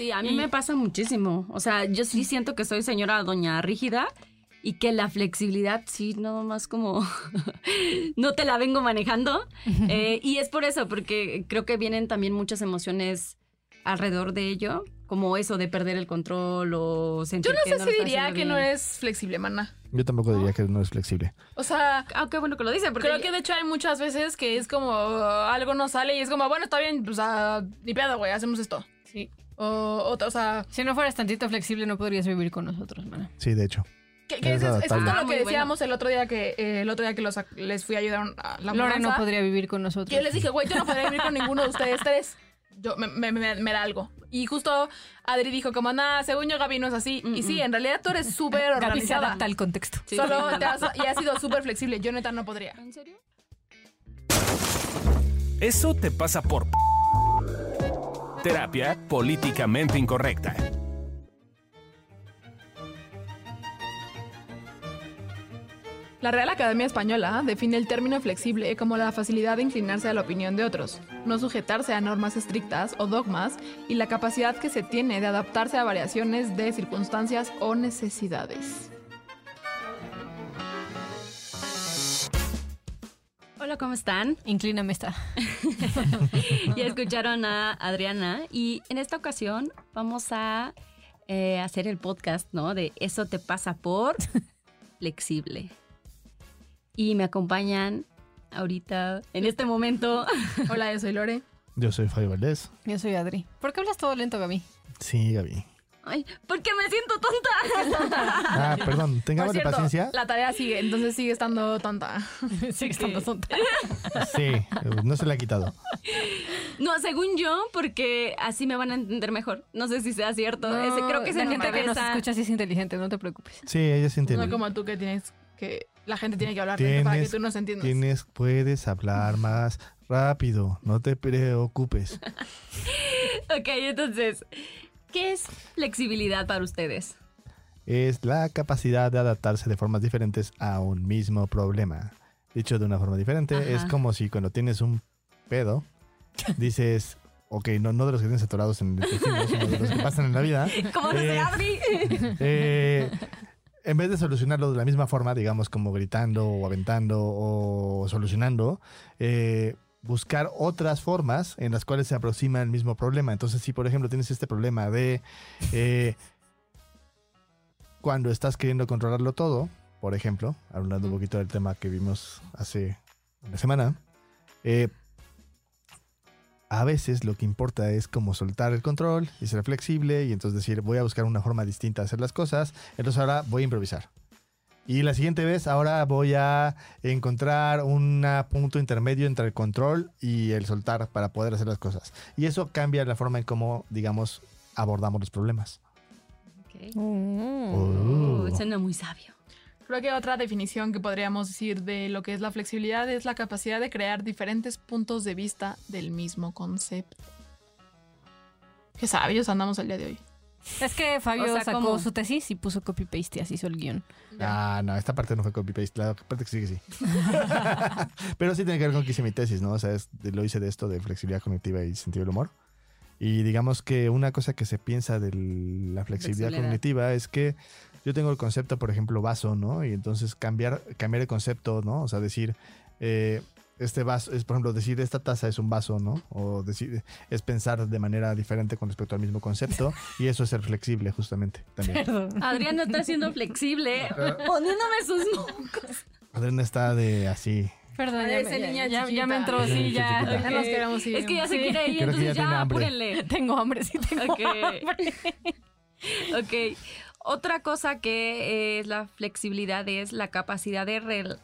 Sí, a mí Y- me pasa muchísimo. O sea, yo sí siento que soy señora doña rígida y que la flexibilidad sí, nada más como no te la vengo manejando. Eh, y es por eso, porque creo que vienen también muchas emociones alrededor de ello, como eso de perder el control o sentir Yo no que sé lo si está diría que no es flexible, mana. Yo tampoco diría que no es flexible. O sea, Ah, qué bueno que lo dice, porque creo que de hecho hay muchas veces que es como uh, algo no sale y es como, bueno, está bien, pues ah, ni pedo, güey, hacemos esto. Sí. O, o, o sea, Si no fueras tantito flexible, no podrías vivir con nosotros, mana. Sí, de hecho. que, que Es es, es adaptable. justo Ah, lo muy que bueno. decíamos el otro día que eh, el otro día que los, les fui a ayudar a la Lore no podría vivir con nosotros. que Yo les dije, güey, yo no podría vivir con ninguno de ustedes tres. Yo, me, me, me- me da algo. Y justo Adri dijo como, nada, según yo Gaby no es así. Y sí, en realidad tú eres súper Gaby se organizada. adapta al contexto. Sí, Solo sí, te has, y has sido súper flexible. Yo neta no podría. ¿En serio? Eso te pasa por terapia políticamente incorrecta. La Real Academia Española define el término flexible como la facilidad de inclinarse a la opinión de otros, no sujetarse a normas estrictas o dogmas y la capacidad que se tiene de adaptarse a variaciones de circunstancias o necesidades. Hola, ¿cómo están? Inclíname esta. ya escucharon a Adriana y en esta ocasión vamos a eh, hacer el podcast, ¿no? De eso te pasa por flexible. Y me acompañan ahorita, en este momento. Hola, yo soy Lore. Yo soy Fabio Valdés. Yo soy Adri. ¿Por qué hablas todo lento, Gaby? Sí, Gaby. Ay, ¿por qué me siento tonta? Ah, perdón, cierto, paciencia. la tarea sigue, entonces sigue estando tonta. Sigue estando tonta. Sí, no se le ha quitado. No, según yo, porque así me van a entender mejor. No sé si sea cierto. No, Ese- creo que la se gente que nos escucha sí es inteligente, no te preocupes. Sí, ella se entiende. No como tú que tienes que... La gente tiene que hablar para que tú nos entiendas. tienes, puedes hablar más rápido, no te preocupes. Ok, entonces, ¿qué es flexibilidad para ustedes? Es la capacidad de adaptarse de formas diferentes a un mismo problema. Dicho de una forma diferente, Ajá. es como si cuando tienes un pedo, dices, ok, no, no de los que tienes atorados en el sino de los que pasan en la vida. ¿Cómo Eh, Adri? Eh, en vez de solucionarlo de la misma forma, digamos como gritando o aventando o solucionando, eh, buscar otras formas en las cuales se aproxima el mismo problema. Entonces, si por ejemplo tienes este problema de eh, cuando estás queriendo controlarlo todo, por ejemplo, hablando un poquito del tema que vimos hace una semana, eh, a veces lo que importa es como soltar el control y ser flexible y entonces decir voy a buscar una forma distinta de hacer las cosas, entonces ahora voy a improvisar. Y la siguiente vez ahora voy a encontrar un punto intermedio entre el control y el soltar para poder hacer las cosas. Y eso cambia la forma en cómo, digamos, abordamos los problemas. Ok. Oh. Uh, suena muy sabio. Creo que otra definición que podríamos decir de lo que es la flexibilidad es la capacidad de crear diferentes puntos de vista del mismo concepto. Qué sabios andamos el día de hoy. Es que Fabio O sea, sacó ¿cómo? su tesis y puso copy-paste y así hizo el guion. Ah, no, esta parte no fue copy-paste, la parte que sigue sí. Pero sí tiene que ver con que hice mi tesis, ¿no? O sea, es- lo hice de esto, de flexibilidad cognitiva y sentido del humor. Y digamos que una cosa que se piensa de la flexibilidad, Flexibilidad. cognitiva es que yo tengo el concepto, por ejemplo, vaso, ¿no? Y entonces cambiar, cambiar el concepto, ¿no? O sea, decir, eh, este vaso, es por ejemplo, decir esta taza es un vaso, ¿no? O decir, es pensar de manera diferente con respecto al mismo concepto. y eso es ser flexible, justamente, también. Adriana está siendo flexible, poniéndome sus mocos. Adriana está de así. Perdón, Ay, ya, niña ya, ya me entró, sí, ya. chiquita. ok. Ya nos queremos ir. Es que ya se Sí. quiere ir, Creo ya entonces ya hambre. apúrenle. Tengo hambre, sí tengo Ok. hambre. Ok. Otra cosa que es la flexibilidad es la capacidad de re-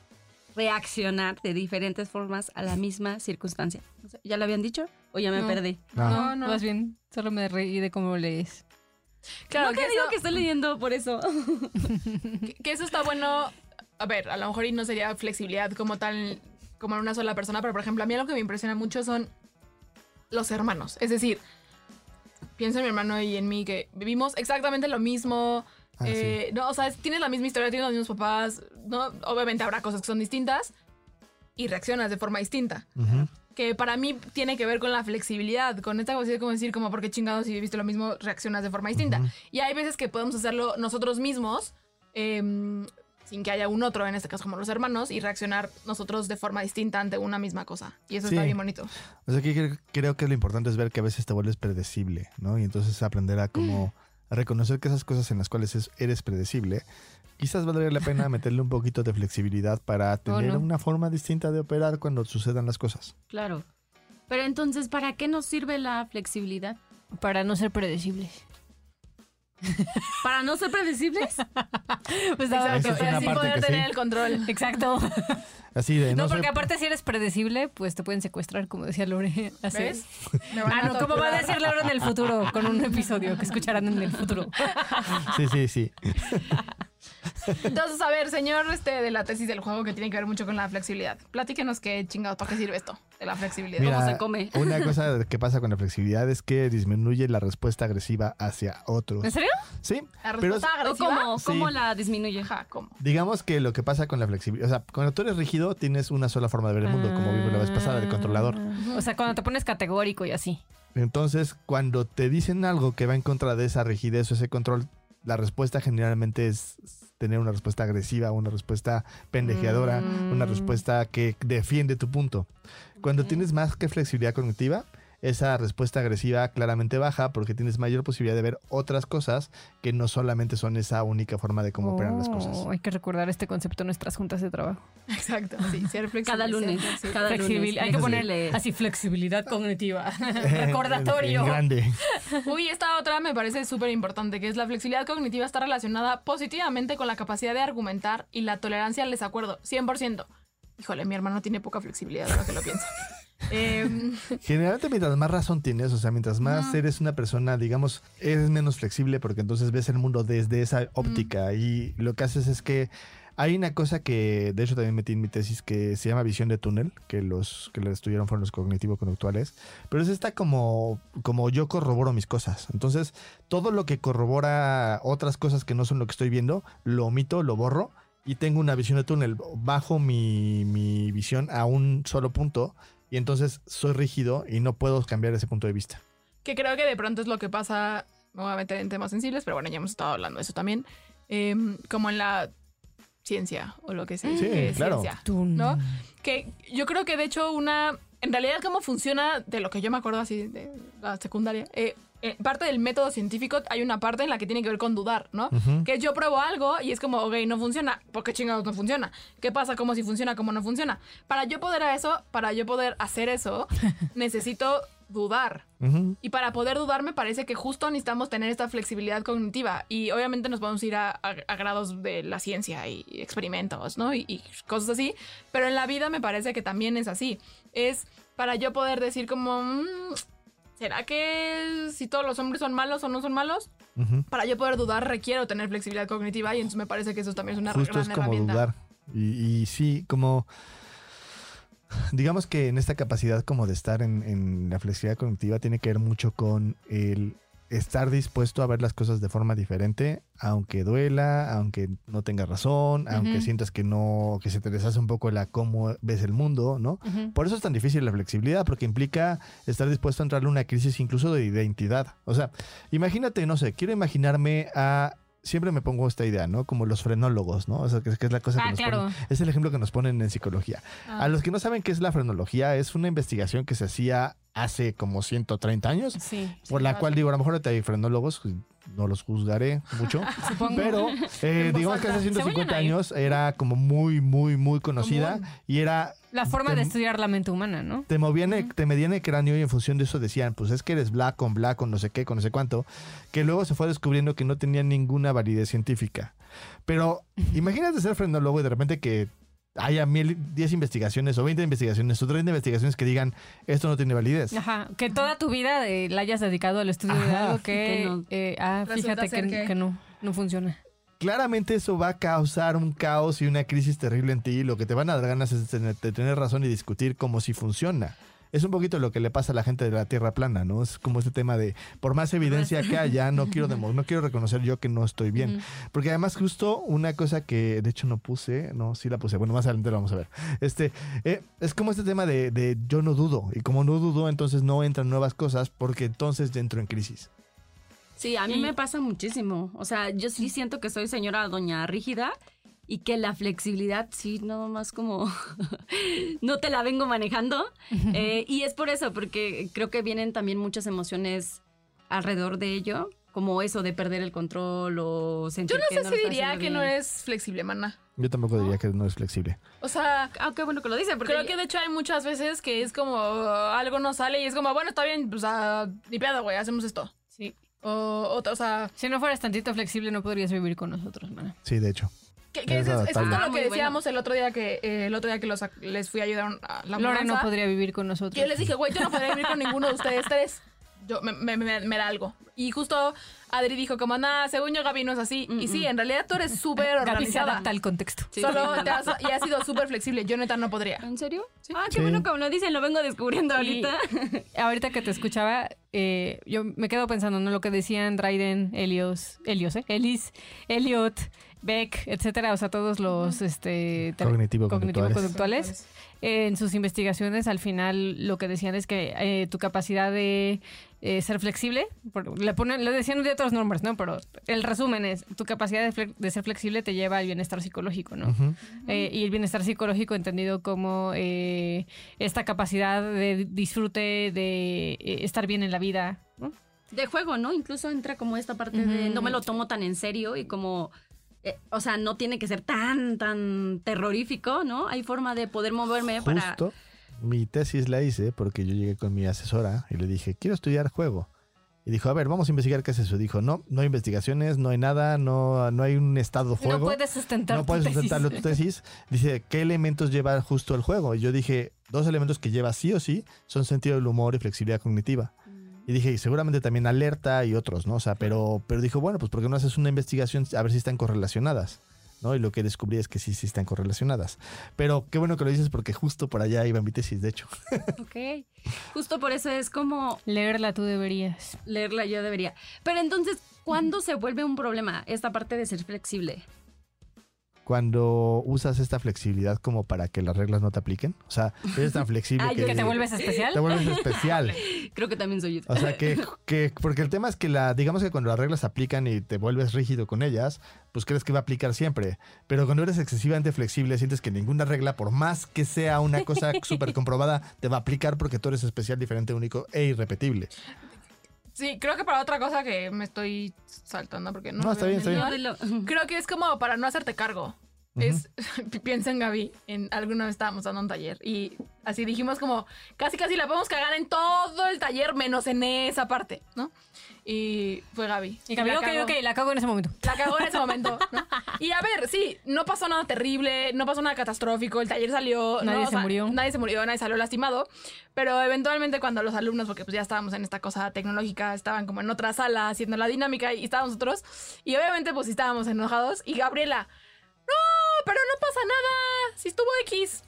reaccionar de diferentes formas a la misma circunstancia. O sea, ¿Ya lo habían dicho? ¿O ya me No. perdí? No. No, no. Más bien, solo me reí de cómo lees. Claro, no que, que digo eso, que estoy leyendo por eso. que- que eso está bueno. A ver, a lo mejor y no sería flexibilidad como tal, como en una sola persona, pero por ejemplo, a mí lo que me impresiona mucho son los hermanos. Es decir, pienso en mi hermano y en mí que vivimos exactamente lo mismo. Ah, eh, no, o sea, tienes la misma historia, tienes los mismos papás. No, obviamente habrá cosas que son distintas y reaccionas de forma distinta. Ujú. que para mí tiene que ver con la flexibilidad, con esta cosa de como decir, como porque chingados si viste lo mismo, reaccionas de forma distinta. Y hay veces que podemos hacerlo nosotros mismos, em, sin que haya un otro, en este caso como los hermanos, y reaccionar nosotros de forma distinta ante una misma cosa. Y eso Sí. está bien bonito. O sea, que cre- creo que lo importante es ver que a veces te vuelves predecible, ¿no? Y entonces aprender a como a reconocer que esas cosas en las cuales es- eres predecible, quizás valdría la pena meterle un poquito de flexibilidad para tener no? una forma distinta de operar cuando sucedan las cosas. Claro. Pero entonces, ¿para qué nos sirve la flexibilidad? Para no ser predecibles. ¿Para no ser predecibles? Pues Esa Exacto, es así parte poder que tener sí. el control. Exacto. Así de, No, porque aparte si eres predecible, pues te pueden secuestrar, como decía Lore. Así. ¿Ves? Me van Ah, no, ¿cómo va a decir Lore en el futuro? Con un episodio que escucharán en el futuro. Sí, sí, sí. Entonces, a ver, señor este de la tesis del juego que tiene que ver mucho con la flexibilidad. Platíquenos qué chingados, ¿para qué sirve esto de la flexibilidad? Mira, se come? Una cosa que pasa con la flexibilidad es que disminuye la respuesta agresiva hacia otros. ¿En serio? Sí, ¿La pero respuesta ¿O agresiva? cómo, Sí. cómo la disminuye? ¿cómo? digamos que lo que pasa con la flexibilidad, o sea, cuando tú eres rígido tienes una sola forma de ver el mundo, como vimos la vez pasada, de controlador. O sea, cuando te pones categórico y así. Entonces, cuando te dicen algo que va en contra de esa rigidez o ese control, la respuesta generalmente es tener una respuesta agresiva, una respuesta pendejeadora, una Mm. respuesta que defiende tu punto. Cuando tienes más que flexibilidad cognitiva, esa respuesta agresiva claramente baja porque tienes mayor posibilidad de ver otras cosas que no solamente son esa única forma de cómo operan las cosas. Oh, Hay que recordar este concepto en nuestras juntas de trabajo. Exacto, sí, ser flexible. Cada lunes. flexible. Cada Flexibil- lunes. Hay que poner Flexible. así flexibilidad cognitiva. Recordatorio. en grande. Uy, esta otra me parece súper importante, que es la flexibilidad cognitiva está relacionada positivamente con la capacidad de argumentar y la tolerancia al desacuerdo, 100%. Híjole, mi hermano tiene poca flexibilidad ahora que lo pienso. Em, Generalmente mientras más razón tienes, o sea, mientras más eres una persona, digamos, eres menos flexible porque entonces ves el mundo desde esa óptica y lo que haces es que hay una cosa que, de hecho también metí en mi tesis que se llama visión de túnel, que los que la estudiaron fueron los cognitivo-conductuales, pero es esta como, como yo corroboro mis cosas. Entonces, todo lo que corrobora otras cosas que no son lo que estoy viendo, lo omito, lo borro y tengo una visión de túnel. Bajo mi, mi visión a un solo punto y entonces soy rígido y no puedo cambiar ese punto de vista. que creo que de pronto es lo que pasa, me voy a meter en temas sensibles, pero bueno, ya hemos estado hablando de eso también, em, como en la ciencia o lo que sea. Sí, que es claro. ciencia. ¿no? Que yo creo que de hecho una... En realidad cómo funciona, de lo que yo me acuerdo así de la secundaria, eh, eh, parte del método científico hay una parte en la que tiene que ver con dudar, ¿no? Que yo pruebo algo y es como, ok, no funciona. ¿Por qué chingados no funciona? ¿Qué pasa? ¿Cómo si funciona? ¿Cómo no funciona? Para yo poder a eso, para yo poder hacer eso, necesito dudar. Y para poder dudar me parece que justo necesitamos tener esta flexibilidad cognitiva. Y obviamente nos podemos ir a, a- a grados de la ciencia y experimentos, ¿no? Y, y cosas así. Pero en la vida me parece que también es así. Es para yo poder decir como... "Mm, ¿Será que si todos los hombres son malos o no son malos? Para yo poder dudar requiero tener flexibilidad cognitiva y entonces me parece que eso también es una Justo gran es como herramienta. dudar. Y, y sí, como... Digamos que en esta capacidad como de estar en, en la flexibilidad cognitiva tiene que ver mucho con el estar dispuesto a ver las cosas de forma diferente, aunque duela, aunque no tengas razón, aunque sientas que no, que se te deshace un poco la cómo ves el mundo, ¿no? Por eso es tan difícil la flexibilidad, porque implica estar dispuesto a entrarle a una crisis incluso de identidad. O sea, imagínate, no sé, quiero imaginarme a... Siempre me pongo esta idea, ¿no? Como los frenólogos, ¿no? O sea, que es, la cosa que Ah, nos claro. ponen- Es el ejemplo que nos ponen en psicología. Ah. A los que no saben qué es la frenología, es una investigación que se hacía hace como 130 años, Sí. por la cual digo, a lo mejor hay frenólogos, no los juzgaré mucho, Supongo. pero eh, voz digamos que hace alta. 150 Según yo no hay. años era como muy, muy, muy conocida Común. y era La forma de estudiar la mente humana, ¿no? te movían, te medían el cráneo y en función de eso decían, pues es que eres black con black con no sé qué, con no sé cuánto, que luego se fue descubriendo que no tenía ninguna validez científica. Pero imagínate ser frenólogo y de repente que haya mil, 10 investigaciones o 20 investigaciones o 30 investigaciones que digan, esto no tiene validez. Ajá, que toda tu vida eh, la hayas dedicado al estudio de algo que, Que no. eh, ah, fíjate que, que- que no, no funciona. Claramente eso va a causar un caos y una crisis terrible en ti. Lo que te van a dar ganas es de tener, de tener razón y discutir cómo si funciona. Es un poquito lo que le pasa a la gente de la Tierra plana, ¿no? Es como este tema de, por más evidencia que haya, no quiero, demo- no quiero reconocer yo que no estoy bien. Porque además justo una cosa que de hecho no puse, no, sí la puse, bueno, más adelante lo vamos a ver. Este, eh, es como este tema de, de yo no dudo, y como no dudo, entonces no entran nuevas cosas, porque entonces entro en crisis. Sí, a mí Y- me pasa muchísimo. O sea, yo sí siento que soy señora doña rígida y que la flexibilidad sí, nada más como no te la vengo manejando. Eh, y es por eso, porque creo que vienen también muchas emociones alrededor de ello, como eso de perder el control o sentir Yo no que sé lo si diría que no es flexible, mana. Yo tampoco diría que no es flexible. O sea, Ah, qué bueno que lo dice, porque creo que de hecho hay muchas veces que es como algo no sale y es como, bueno, está bien, pues ah, ni pedo, güey, hacemos esto. Sí. O, o, o sea, Si no fueras tantito flexible, no podrías vivir con nosotros, mana. Sí, de hecho. Que, que es, Eso, es tal justo lo Ah, que bueno. decíamos el otro día que eh, el otro día que los, les fui a ayudar a la Lore no podría vivir con nosotros. que yo les dije, güey, yo no podría vivir con ninguno de ustedes tres. Yo, me, me, me- me da algo. Y justo Adri dijo como, nada, según yo Gaby no es así. Y sí, en realidad tú eres súper organizada. adapta al contexto. Sí, Solo sí. te has, y has sido súper flexible. Yo neta no podría. ¿En serio? Ah, qué Sí. bueno que me lo dicen, lo vengo descubriendo Y ahorita. ahorita que te escuchaba, eh, yo me quedo pensando, ¿no? Lo que decían Dryden, Helios, Helios, ¿eh? Ellis, Elliot, Beck, etcétera, o sea, todos los este, te- Cognitivo-conductuales. cognitivo-conductuales. Eh, en sus investigaciones, al final, lo que decían es que eh, tu capacidad de eh, ser flexible, por- le, ponen, le decían de otros nombres, ¿no? Pero el resumen es, tu capacidad de, fle- de ser flexible te lleva al bienestar psicológico, ¿no? Eh, y el bienestar psicológico entendido como eh, esta capacidad de disfrute, de eh, estar bien en la vida. ¿no? de juego, ¿no? Incluso entra como esta parte de no me lo tomo tan en serio y como, eh, o sea, no tiene que ser tan, tan terrorífico, ¿no? Hay forma de poder moverme para... Justo mi tesis la hice porque yo llegué con mi asesora y le dije, quiero estudiar juego. Y dijo, a ver, vamos a investigar qué es eso. Dijo, no, no hay investigaciones, no hay nada, no, no hay un estado No juego. puedes sustentar no tu puedes tesis. sustentarlo tu tesis. Dice, ¿qué elementos lleva justo el juego? Y yo dije, dos elementos que lleva sí o sí son sentido del humor y flexibilidad cognitiva. Y dije, y seguramente también alerta y otros, ¿no? O sea, pero, pero dijo, bueno, pues ¿por qué no haces una investigación a ver si están correlacionadas? ¿no? Y lo que descubrí es que sí, sí están correlacionadas. Pero qué bueno que lo dices porque justo por allá iba mi tesis, de hecho. Ok. Justo por eso es como Leerla tú deberías. leerla yo debería. Pero entonces, ¿cuándo se vuelve un problema esta parte de ser flexible? Cuando usas esta flexibilidad como para que las reglas no te apliquen. O sea, eres tan flexible Ah, que, yo ¿Que te vuelves especial? te vuelves especial. Creo que también soy yo. O sea, que, que, porque el tema es que la, digamos que cuando las reglas se aplican y te vuelves rígido con ellas, pues crees que va a aplicar siempre. Pero cuando eres excesivamente flexible, sientes que ninguna regla, por más que sea una cosa súper comprobada, te va a aplicar porque tú eres especial, diferente, único e irrepetible. Sí, creo que para otra cosa que me estoy saltando porque no. No, está bien, en está bien. Creo que es como para no hacerte cargo. Es, piensa en Gaby, en alguna vez estábamos dando un taller y así dijimos como, casi casi la podemos cagar en todo el taller menos en esa parte, ¿no? Y fue Gaby. Y Gaby, la ok, cagó. ok, la cago en ese momento. La cagó en ese momento, ¿no? Y a ver, sí, no pasó nada terrible, no pasó nada catastrófico, el taller salió... Nadie ¿no? O se sea, murió. Nadie se murió, nadie salió lastimado, pero eventualmente cuando los alumnos, porque pues ya estábamos en esta cosa tecnológica, estaban como en otra sala haciendo la dinámica y estábamos nosotros, y obviamente pues estábamos enojados, y Gabriela, pero no pasa nada, si estuvo X,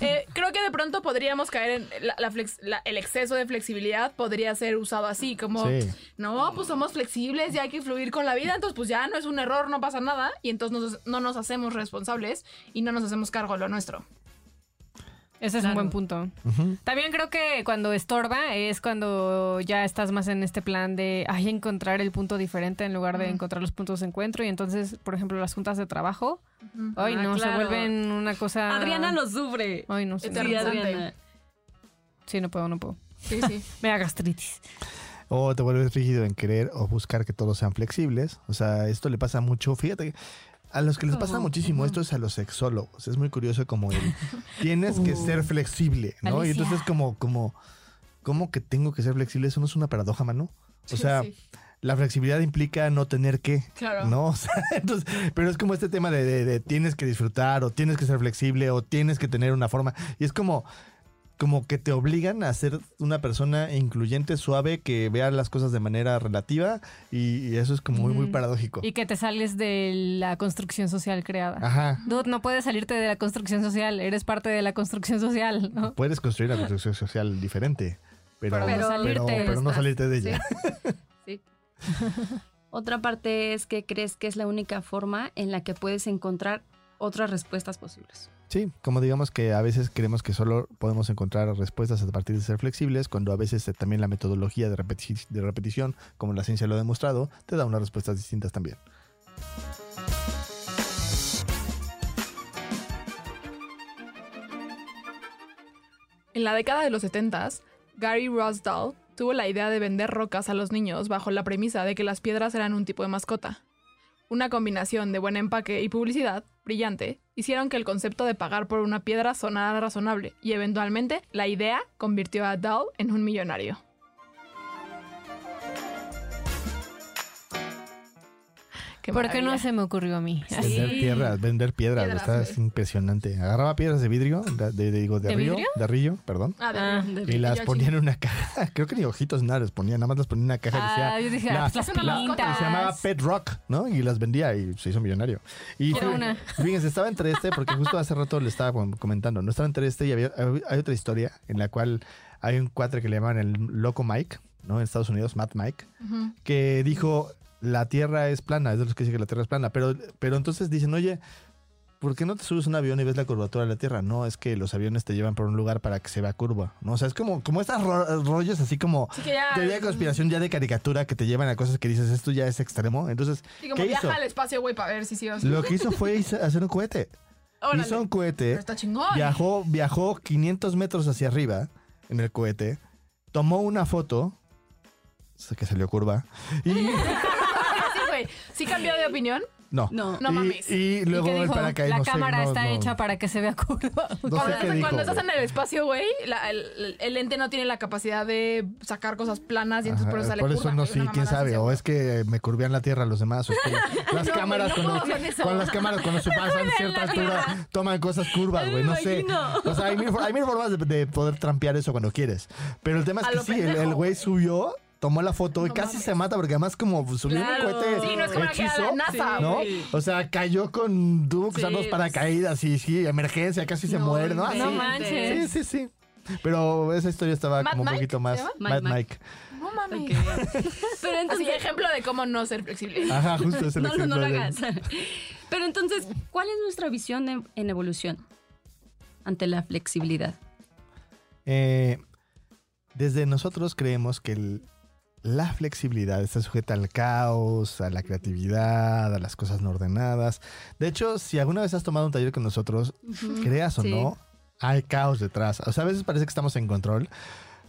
eh, creo que de pronto podríamos caer en la, la flex- la- el exceso de flexibilidad podría ser usado así, como Sí. no, pues somos flexibles y hay que fluir con la vida, entonces pues ya no es un error, no pasa nada y entonces nos- no nos hacemos responsables y no nos hacemos cargo de lo nuestro. Ese es Claro. un buen punto. También creo que cuando estorba es cuando ya estás más en este plan de ay, encontrar el punto diferente en lugar de encontrar los puntos de encuentro. Y entonces, por ejemplo, las juntas de trabajo, ay, Ah, no, claro. se vuelven una cosa. Adriana lo sufre. Ay, no sé. Sí. Adriana. Sí, no puedo, no puedo. Sí, sí. Me da gastritis. O te vuelves rígido en querer o buscar que todos sean flexibles. O sea, esto le pasa mucho. Fíjate, a los que les pasa muchísimo esto es a los sexólogos. Es muy curioso como el tienes que ser flexible, ¿no? Y entonces como, como, ¿cómo que tengo que ser flexible? Eso no es una paradoja, mano. O sea, Sí, la flexibilidad implica no tener que. Claro. ¿No? O sea, entonces, pero es como este tema de, de- de tienes que disfrutar o tienes que ser flexible o tienes que tener una forma. Y es como, como que te obligan a ser una persona incluyente, suave, que vea las cosas de manera relativa y, y eso es como muy, muy Ujú. paradójico. Y que te sales de la construcción social creada. Ajá. Dude, no puedes salirte de la construcción social, eres parte de la construcción social, ¿no? Puedes construir una construcción social diferente, pero, Pero pero, no salirte pero no salirte de ella. Sí. Otra parte es que crees que es la única forma en la que puedes encontrar otras respuestas posibles. Sí, como digamos que a veces creemos que solo podemos encontrar respuestas a partir de ser flexibles, cuando a veces eh, también la metodología de, repeti- de repetición, como la ciencia lo ha demostrado, te da unas respuestas distintas también. En la década de los 70, Gary Rosdahl tuvo la idea de vender rocas a los niños bajo la premisa de que las piedras eran un tipo de mascota. Una combinación de buen empaque y publicidad brillante hicieron que el concepto de pagar por una piedra sonara razonable y eventualmente la idea convirtió a Dahl en un millonario. Qué ¿Por qué no se me ocurrió a mí? Vender piedras, vender piedras, Piedras, está es impresionante. Agarraba piedras de vidrio, de, de- digo, de, ¿De río, vidrio? de río, perdón. Ah, de- Ah, de- Y las ponía en una caja. Creo que ni ojitos nada les ponía, nada más las ponía en una caja. y decía, Ah, yo dije, la- ah, las pintas. se llamaba Pet Rock, ¿no? Y las vendía y se hizo millonario. Y Quiero fí- una. fíjense, estaba entre este, porque justo hace rato le estaba com- comentando, no estaba entre este y había, hay otra historia en la cual hay un cuatre que le llaman el Loco Mike, ¿no? En Estados Unidos, Matt Mike, que dijo, la Tierra es plana, es de los que dice que la Tierra es plana, pero, pero entonces dicen, oye, ¿por qué no te subes a un avión y ves la curvatura de la Tierra? No, es que los aviones te llevan por un lugar para que se vea curva, ¿no? O sea, es como, como estos ro- rollos así como... Que ya. Teoría de conspiración ya de caricatura que te llevan a cosas que dices, esto ya es extremo. Entonces, Sí, como ¿qué viaja hizo? al espacio, güey, para ver si sí o sí. Lo que hizo fue hacer un cohete. Órale. Hizo un Pero cohete, está chingón. viajó, viajó 500 metros hacia arriba en el cohete, tomó una foto, que salió curva, y Sí, güey. ¿Sí cambió de opinión? no. No. No y, mames. y luego ¿Y qué el paracaídas. La no sé, cámara no- está no- hecha para que se vea curva. Cuando, estás- dijo, cuando estás en el espacio, güey, el, el lente no tiene la capacidad de sacar cosas planas y entonces por eso Ajá, sale por eso curva, no una quién sabe, o es que me curvían la tierra los demás, o es que las No, cámaras cuando, con las cámaras cuando se pasan cierta altura toman cosas curvas, güey, no sé. O sea, hay mil, hay mil formas de, de poder trampear eso cuando quieres. Pero el tema es A que sí, el- güey. subió, tomó la foto y casi mames. se mata porque además como subió Claro. un cohete Sí, no es como hechizo, la NASA, ¿no? güey. O sea, cayó con, tuvo que usar Sí, dos paracaídas y sí, emergencia, casi se No muere, ¿no? Así. No Sí. manches. Sí, sí, sí. Pero esa historia estaba ¿Mad como un Mike poquito más... Mad Mad Mike. No mames. Ok. Pero Así, entonces, ejemplo de cómo no ser flexible. Ajá, justo es el no, no, no lo ejemplo de- hagas. Pero entonces, ¿cuál es nuestra visión en, en evolución ante la flexibilidad? Eh, desde nosotros creemos que el- la flexibilidad está sujeta al caos, a la creatividad, a las cosas no ordenadas. De hecho, si alguna vez has tomado un taller con nosotros, creas o Sí. no, hay caos detrás. O sea, a veces parece que estamos en control,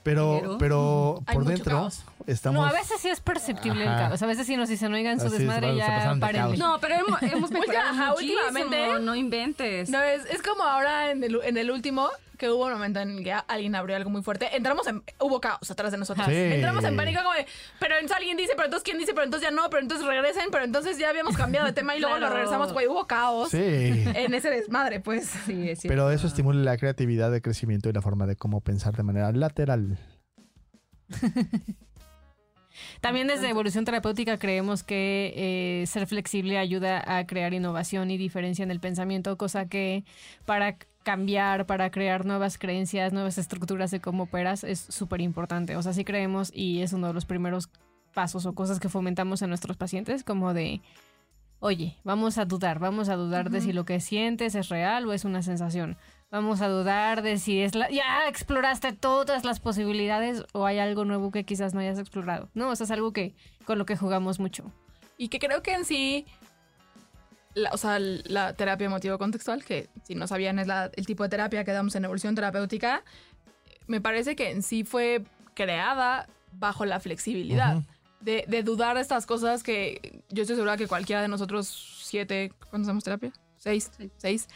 pero, Pero- pero Hay por dentro caos. estamos... No, a veces sí es perceptible el caos. A veces sí nos dicen, oigan, su es, desmadre ya de caos. No, pero hemos, hemos mejorado ajá, muchísimo, últimamente- no inventes. No, es, es como ahora en el, en el último, que hubo un momento en que alguien abrió algo muy fuerte. Entramos en... Hubo caos atrás de nosotros. Sí. Entramos en pánico como de... Pero entonces alguien dice, pero entonces quién dice, pero entonces ya no, pero entonces regresen, pero entonces ya habíamos cambiado de tema y luego Claro. lo regresamos, güey. Hubo caos Sí. en ese desmadre, pues. Sí, es. Pero eso estimula la creatividad, el crecimiento y la forma de cómo pensar de manera lateral. También desde evolución terapéutica creemos que eh, ser flexible ayuda a crear innovación y diferencia en el pensamiento, cosa que para cambiar, para crear nuevas creencias, nuevas estructuras de cómo operas es súper importante. O sea, sí creemos y es uno de los primeros pasos o cosas que fomentamos en nuestros pacientes, como de, oye, vamos a dudar, vamos a dudar de si lo que sientes es real o es una sensación. Vamos a dudar de si es la... Ya exploraste todas las posibilidades o hay algo nuevo que quizás no hayas explorado. No, eso es algo que con lo que jugamos mucho. Y que creo que en sí, la- o sea, la terapia emotivo-contextual, que si no sabían es la- el tipo de terapia que damos en evolución terapéutica, me parece que en sí fue creada bajo la flexibilidad. De, de dudar de estas cosas que yo estoy segura que cualquiera de nosotros siete, ¿cuántos hacemos terapia? Seis, Sí. seis.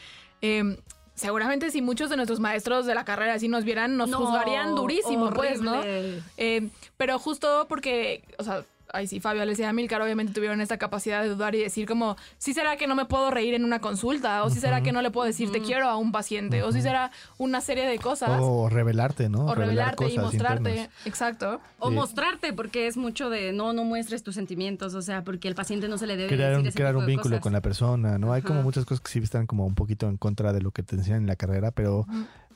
Em, seguramente si muchos de nuestros maestros de la carrera así nos vieran, nos No, juzgarían durísimo, pues, ¿no? Eh, pero justo porque, o sea, ay sí, Fabio, Alessia y Amilcar obviamente tuvieron esta capacidad de dudar y decir como, ¿sí será que no me puedo reír en una consulta? ¿O sí será que no le puedo decir te quiero a un paciente? ¿O sí será una serie de cosas? O revelarte, ¿no? O Revelar revelarte y mostrarte. internas. Exacto. O Sí. mostrarte, porque es mucho de no, no muestres tus sentimientos, o sea, porque el paciente no se le debe Crear decir un, ese crear tipo un de vínculo cosas. con la persona, ¿no? Hay como muchas cosas que sí están como un poquito en contra de lo que te enseñan en la carrera, pero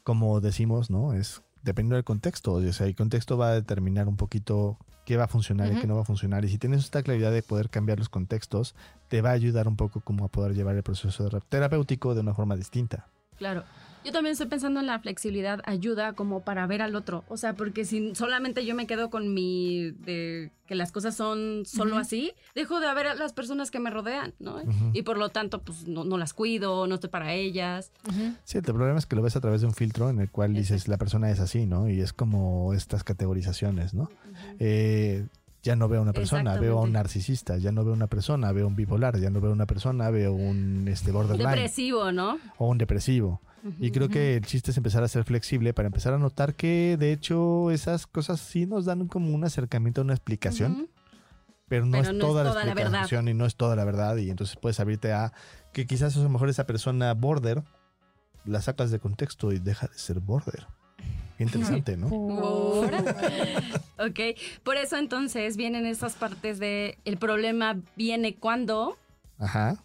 como decimos, ¿no? Es dependiendo del contexto. O sea, el contexto va a determinar un poquito qué va a funcionar y qué no va a funcionar. Y si tienes esta claridad de poder cambiar los contextos, te va a ayudar un poco como a poder llevar el proceso terapéutico de una forma distinta. Claro. Yo también estoy pensando en la flexibilidad ayuda como para ver al otro. O sea, porque si solamente yo me quedo con mi de que las cosas son solo así, dejo de ver a las personas que me rodean, ¿no? Y por lo tanto, pues no, no las cuido, no estoy para ellas. Sí, el problema es que lo ves a través de un filtro en el cual dices la persona es así, ¿no? Y es como estas categorizaciones, ¿no? Eh, ya no veo a una persona, veo a un narcisista, ya no veo a una persona, veo un bipolar, ya no veo a una persona, veo un este, borderline Depresivo, ¿no? o un depresivo. Y creo que el chiste es empezar a ser flexible para empezar a notar que de hecho esas cosas sí nos dan como un acercamiento, una explicación, pero no Pero es no es toda la explicación y no es toda la verdad y entonces puedes abrirte a que quizás a lo mejor esa persona border la sacas de contexto y deja de ser border. Qué interesante, ¿no? Ok, por eso entonces vienen esas partes de el problema viene cuando Ajá.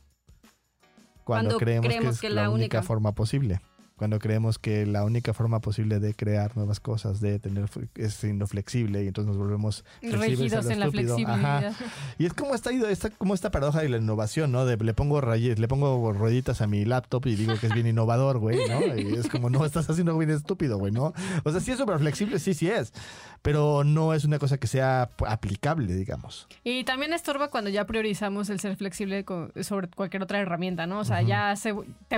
Cuando, Cuando creemos, creemos que es que la, la única única. forma posible. Cuando creemos que la única forma posible de crear nuevas cosas, de tener es siendo flexible y entonces nos volvemos lo en la. Ajá. flexibilidad. Y es como esta, esta, como esta paradoja de la innovación, ¿no? De le pongo rayes, le pongo rueditas a mi laptop y digo que es bien innovador, güey, ¿no? Y es como, no, estás haciendo algo bien estúpido, güey, ¿no? O sea, sí es súper flexible, sí, sí es. Pero no es una cosa que sea aplicable, digamos. Y también estorba cuando ya priorizamos el ser flexible sobre cualquier otra herramienta, ¿no? O sea, ya se te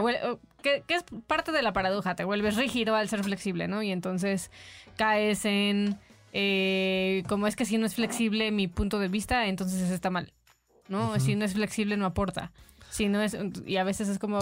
que, que es parte de la paradoja, te vuelves rígido al ser flexible, ¿no? Y entonces caes en eh, como es que si no es flexible mi punto de vista, entonces está mal, ¿no? Si no es flexible no aporta. Si no es y a veces es como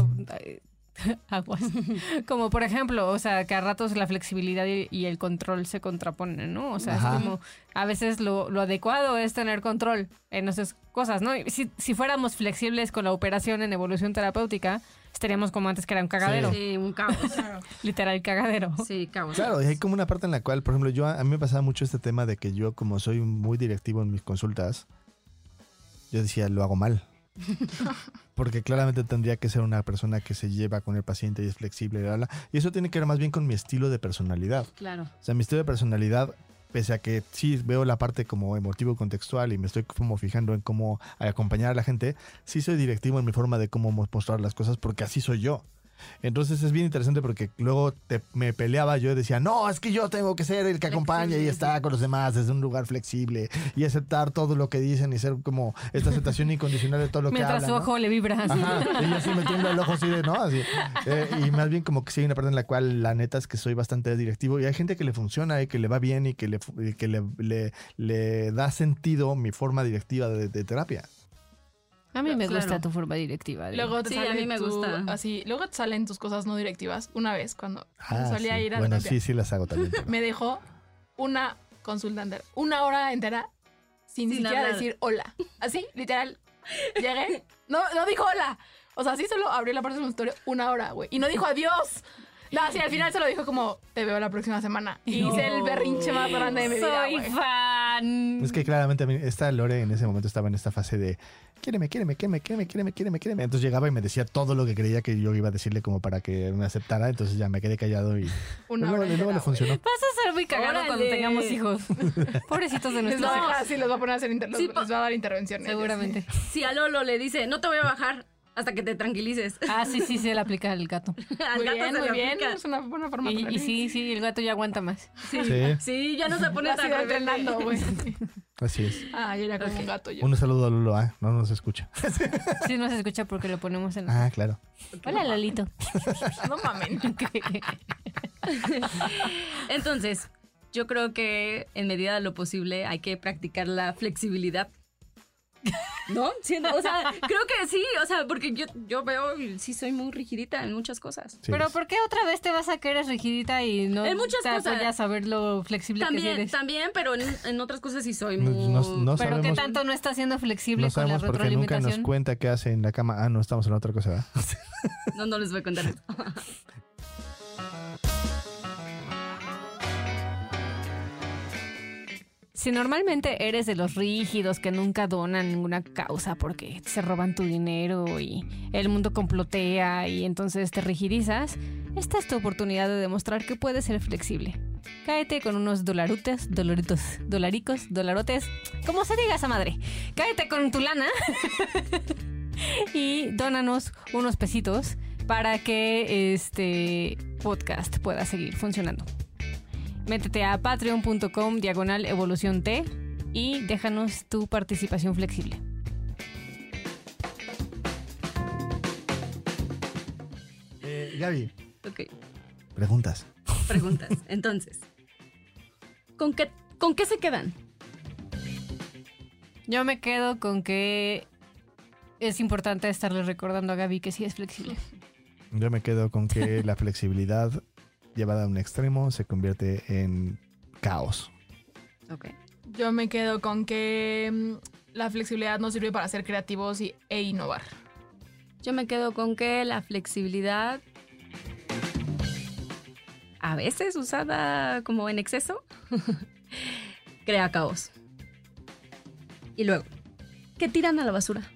aguas. Como por ejemplo, o sea, que a ratos la flexibilidad y, y el control se contraponen, ¿no? O sea, Ajá. es como a veces lo, lo adecuado es tener control en esas cosas, ¿no? Y Si, si fuéramos flexibles con la operación en evolución terapéutica, estaríamos como antes que era un cagadero, Sí, un caos. literal cagadero. Sí, caos. Claro, y hay como una parte en la cual, por ejemplo, yo a mí me pasaba mucho este tema de que yo, como soy muy directivo en mis consultas, yo decía, lo hago mal. Porque claramente tendría que ser una persona que se lleva con el paciente y es flexible, bla, bla. y eso tiene que ver más bien con mi estilo de personalidad. Claro. O sea, mi estilo de personalidad, pese a que sí veo la parte como emotivo contextual y me estoy como fijando en cómo acompañar a la gente, sí soy directivo en mi forma de cómo mostrar las cosas porque así soy yo. Entonces es bien interesante porque luego te- me peleaba yo y decía, no, es que yo tengo que ser el que acompaña y está con los demás desde un lugar flexible y aceptar todo lo que dicen y ser como esta aceptación incondicional de todo lo que Mientras hablan. su ¿no? ojo le vibra. Ajá, y yo así metiendo el ojo así de, ¿no? Así. Eh, y más bien como que sí hay una parte en la cual la neta es que soy bastante directivo y hay gente que le funciona y que le va bien y que le, y que le, le, le da sentido mi forma directiva de, de terapia. A mí me Claro. gusta tu forma directiva. Adri. Luego te Sí, sale a mí me tu- gusta. Así, luego te salen tus cosas no directivas. Una vez, cuando solía Ah, sí. ir a Bueno, terapia, sí, sí las hago también. pero- me dejó una consulta entera, una hora entera, sin, Sin siquiera hablar. decir hola. Así, literal. Llegué, no, no dijo hola. O sea, sí solo abrió la parte del consultorio una hora, güey. Y no dijo adiós. No, sí, al final solo dijo como, te veo la próxima semana. Y hice el berrinche más grande de mi vida, Soy güey. fan. Es que claramente a mí- esta Lore en ese momento estaba en esta fase de quiéreme, quiéreme, quiéreme, quiéreme, quiéreme, quiéreme, quiéreme. Entonces llegaba y me decía todo lo que creía que yo iba a decirle como para que me aceptara. Entonces ya me quedé callado y Una luego, luego le funcionó. Vas a ser muy cagado Órale. cuando tengamos hijos. Pobrecitos de Les nuestros va hijos. así, los va a poner a hacer inter- Sí, los- les va a dar intervenciones. Seguramente. Si a Lolo le dice, no te voy a bajar hasta que te tranquilices. Ah, sí, sí, se le aplica al gato. Al Muy gato bien, se muy le bien. aplica. Es una buena forma de Y, y sí, sí, el gato ya aguanta más. Sí, Sí, ya no se pone tan entrenando, güey. así es. Ah, yo era como Ok. un gato yo. Un saludo a Lolo, ah, no nos escucha. Sí, no se escucha porque lo ponemos en... Ah, claro. Hola, Lolito. No mamen. Entonces, yo creo que en medida de lo posible hay que practicar la flexibilidad. ¿No? Siento, o sea, creo que sí, o sea, porque yo, yo veo y sí soy muy rigidita en muchas cosas. Sí. Pero ¿por qué otra vez te vas a que eres rigidita y no En muchas te cosas. apoyas a ver lo flexible que sí También, eres? también, pero en, en otras cosas sí soy muy... no- no Pero ¿qué tanto no está siendo flexible no con la sabemos porque nunca nos retroalimentación? cuenta qué hace en la cama. Ah, no, estamos en otra cosa, ¿verdad? No, no les voy a contar Si normalmente eres de los rígidos que nunca donan ninguna causa porque se roban tu dinero y el mundo complotea y entonces te rigidizas, esta es tu oportunidad de demostrar que puedes ser flexible. Cáete con unos dolarutes, dolaritos, dolaricos, dolarotes, como se diga esa madre. Cáete con tu lana y dónanos unos pesitos para que este podcast pueda seguir funcionando. Métete a patreon.com diagonal evolución T y déjanos tu participación flexible. Eh, Gaby, Ok, preguntas. preguntas. Entonces, ¿con qué, ¿con qué se quedan? Yo me quedo con que es importante estarle recordando a Gaby que sí es flexible. Yo me quedo con que la flexibilidad llevada a un extremo se convierte en caos. Ok. Yo me quedo con que mm, la flexibilidad nos sirve para ser creativos y, e innovar. Yo me quedo con que la flexibilidad, a veces usada como en exceso, crea caos. Y luego, ¿qué tiran a la basura?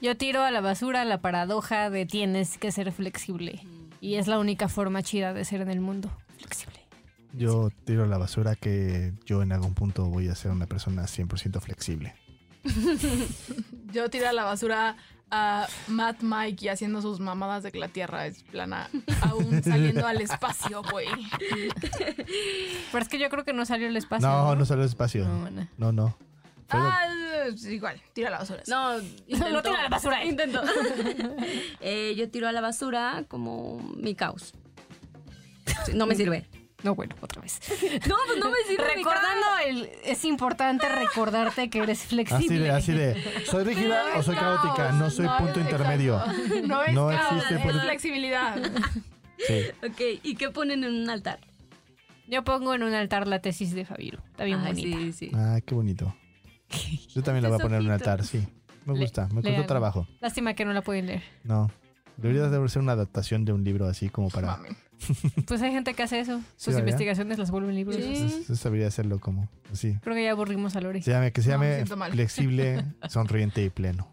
Yo tiro a la basura la paradoja de tienes que ser flexible. Y es la única forma chida de ser en el mundo. Flexible. Yo tiro a la basura que yo en algún punto voy a ser una persona 100% flexible. Yo tiro a la basura a Matt Mike y haciendo sus mamadas de que la Tierra es plana, aún saliendo al espacio, güey. Pero es que yo creo que no salió el espacio. No, no salió el espacio. No, bueno. No, no. Ah, igual, tira a la basura. No, Lo tiro a la basura. Intento. Eh, yo tiro a la basura como mi caos. No me sirve. No, bueno, otra vez. No, pues no me sirve. Recordando, el, es importante recordarte que eres Así flexible. de, así de. ¿Soy rígida o soy caótica? No soy punto intermedio. No es No caos, existe es punto- flexibilidad. Sí. Ok, ¿y qué ponen en un altar? Yo pongo en un altar la tesis de Fabiru. Está bien Ay, bonita. Sí, sí. Ah, qué bonito. Yo también la voy a poner en un altar, sí. Me Le- gusta, me costó trabajo. Lástima que no la pueden leer. No. Debería de ser una adaptación de un libro así como para. Mami. Pues hay gente que hace eso. Sus investigaciones las vuelven libros. Sí. Eso debería hacerlo como así. Creo que ya aburrimos a Lori. Se llame, que se llame flexible, sonriente y pleno.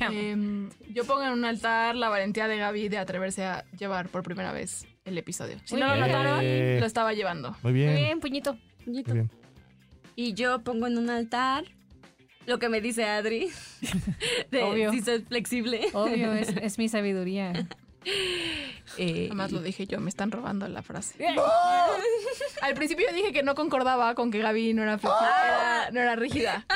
Em, yo pongo en un altar la valentía de Gaby de atreverse a llevar por primera vez el episodio. Si Muy no lo bien. notaron, Eh. lo estaba llevando. Muy Muy bien. bien, puñito. Muy bien. Y yo pongo en un altar lo que me dice Adri. De Obvio. si soy flexible. Obvio, es, es mi sabiduría. Eh, Además lo dije yo, me están robando la frase. Al principio dije que no concordaba con que Gaby no era, flexible, era- no era rígida.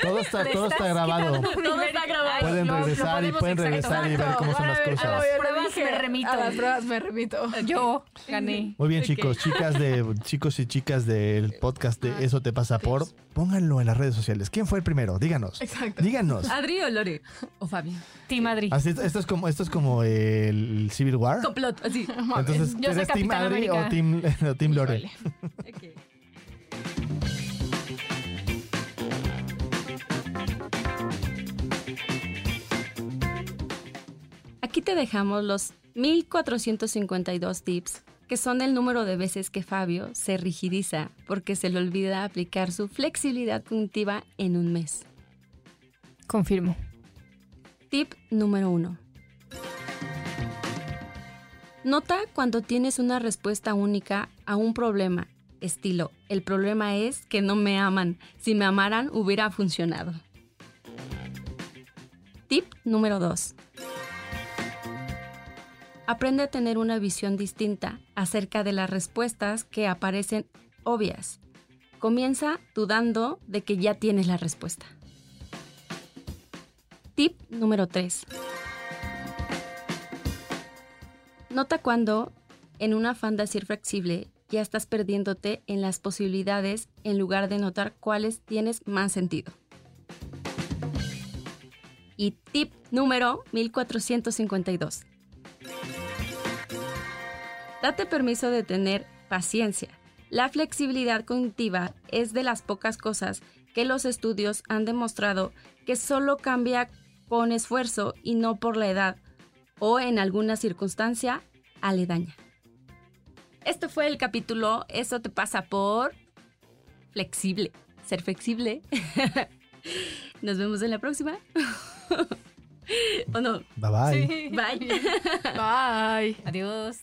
Todo está, todo está grabado. todo está grabado. Pueden regresar y pueden regresar y ver cómo son las A cosas. las pruebas me remito. A las pruebas me remito. Yo gané. Muy bien, chicos, chicas de chicos y chicas del podcast de Eso te pasa por, pónganlo en las redes sociales. ¿Quién fue el primero? Díganos. Exacto. Díganos. ¿Adri o Lore? O Fabi. Team Madrid. Así, esto es como esto es como el Civil War. Complot, así. Entonces, Yo soy ¿eres Team Adri o América. Team, o team Lore? Aquí te dejamos los 1452 tips, que son el número de veces que Fabio se rigidiza porque se le olvida aplicar su flexibilidad cognitiva en un mes. Confirmo. Tip número 1. Nota cuando tienes una respuesta única a un problema, estilo, el problema es que no me aman, si me amaran hubiera funcionado. Tip número 2. Aprende a tener una visión distinta acerca de las respuestas que aparecen obvias. Comienza dudando de que ya tienes la respuesta. Tip número 3. Nota cuando, en un afán de ser flexible, ya estás perdiéndote en las posibilidades en lugar de notar cuáles tienes más sentido. Y tip número 1452. Date permiso de tener paciencia. La flexibilidad cognitiva es de las pocas cosas que los estudios han demostrado que solo cambia con esfuerzo y no por la edad o en alguna circunstancia aledaña. Esto fue el capítulo Eso te pasa por flexible. Ser flexible. Nos vemos en la próxima. ¿O no? Bye bye. Sí. Bye. Bye. Adiós.